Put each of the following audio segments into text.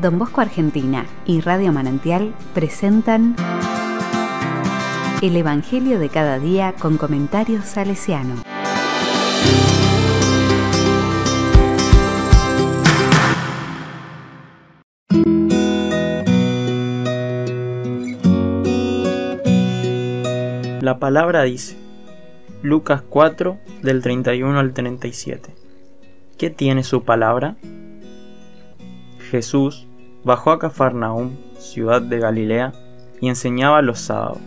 Don Bosco Argentina y Radio Manantial presentan El Evangelio de cada día con comentarios salesiano. La palabra dice, Lucas 4 del 31 al 37. ¿Qué tiene su palabra? Jesús bajó a Cafarnaúm, ciudad de Galilea, y enseñaba los sábados.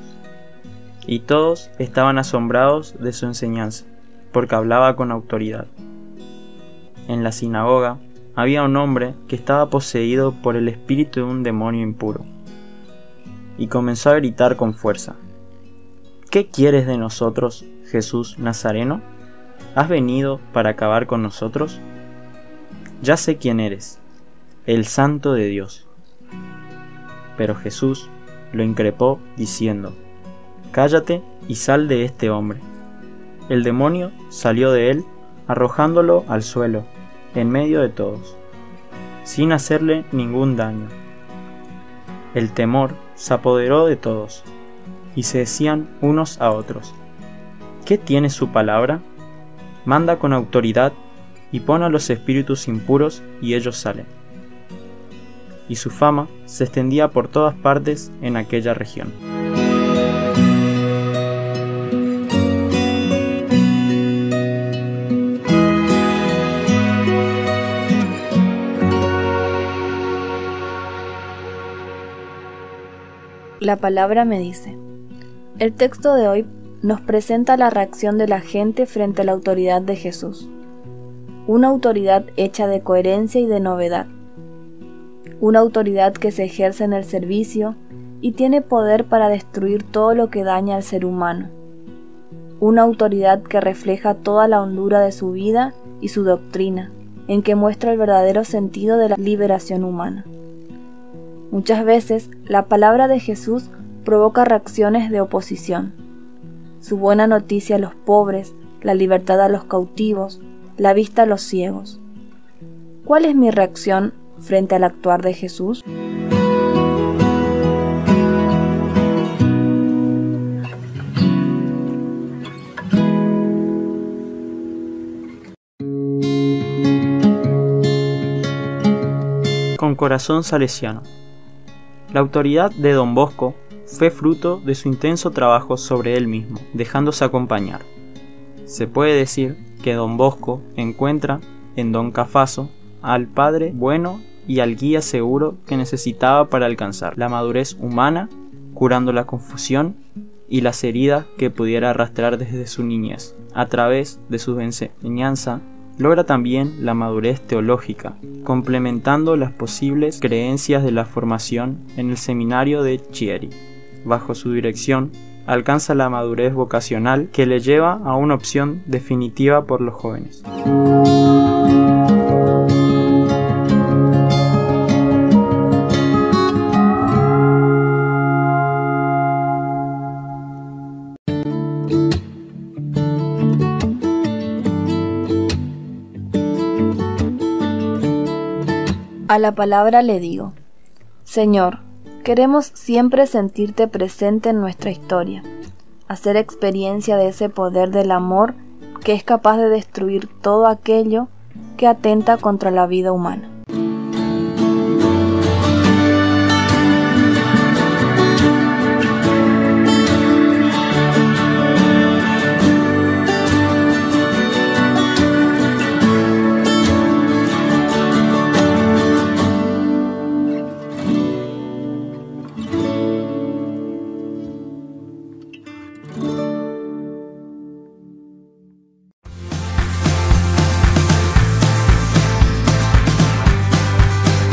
Y todos estaban asombrados de su enseñanza, porque hablaba con autoridad. En la sinagoga había un hombre que estaba poseído por el espíritu de un demonio impuro, y comenzó a gritar con fuerza, ¿Qué quieres de nosotros, Jesús Nazareno? ¿Has venido para acabar con nosotros? Ya sé quién eres, el Santo de Dios. Pero Jesús lo increpó diciendo, Cállate y sal de este hombre. El demonio salió de él, arrojándolo al suelo, en medio de todos, sin hacerle ningún daño. El temor se apoderó de todos y se decían unos a otros, ¿qué tiene su palabra? Manda con autoridad y pone a los espíritus impuros y ellos salen. Y su fama se extendía por todas partes en aquella región. La palabra me dice, el texto de hoy nos presenta la reacción de la gente frente a la autoridad de Jesús. Una autoridad hecha de coherencia y de novedad. Una autoridad que se ejerce en el servicio y tiene poder para destruir todo lo que daña al ser humano. Una autoridad que refleja toda la hondura de su vida y su doctrina, en que muestra el verdadero sentido de la liberación humana. Muchas veces la palabra de Jesús provoca reacciones de oposición. Su buena noticia a los pobres, la libertad a los cautivos, la vista a los ciegos. ¿Cuál es mi reacción frente al actuar de Jesús? Con corazón salesiano. La autoridad de Don Bosco fue fruto de su intenso trabajo sobre él mismo, dejándose acompañar. Se puede decir que don Bosco encuentra en don Cafaso al padre bueno y al guía seguro que necesitaba para alcanzar la madurez humana, curando la confusión y las heridas que pudiera arrastrar desde su niñez. A través de su enseñanza, logra también la madurez teológica, complementando las posibles creencias de la formación en el seminario de Chieri bajo su dirección, alcanza la madurez vocacional que le lleva a una opción definitiva por los jóvenes. A la palabra le digo, Señor, Queremos siempre sentirte presente en nuestra historia, hacer experiencia de ese poder del amor que es capaz de destruir todo aquello que atenta contra la vida humana.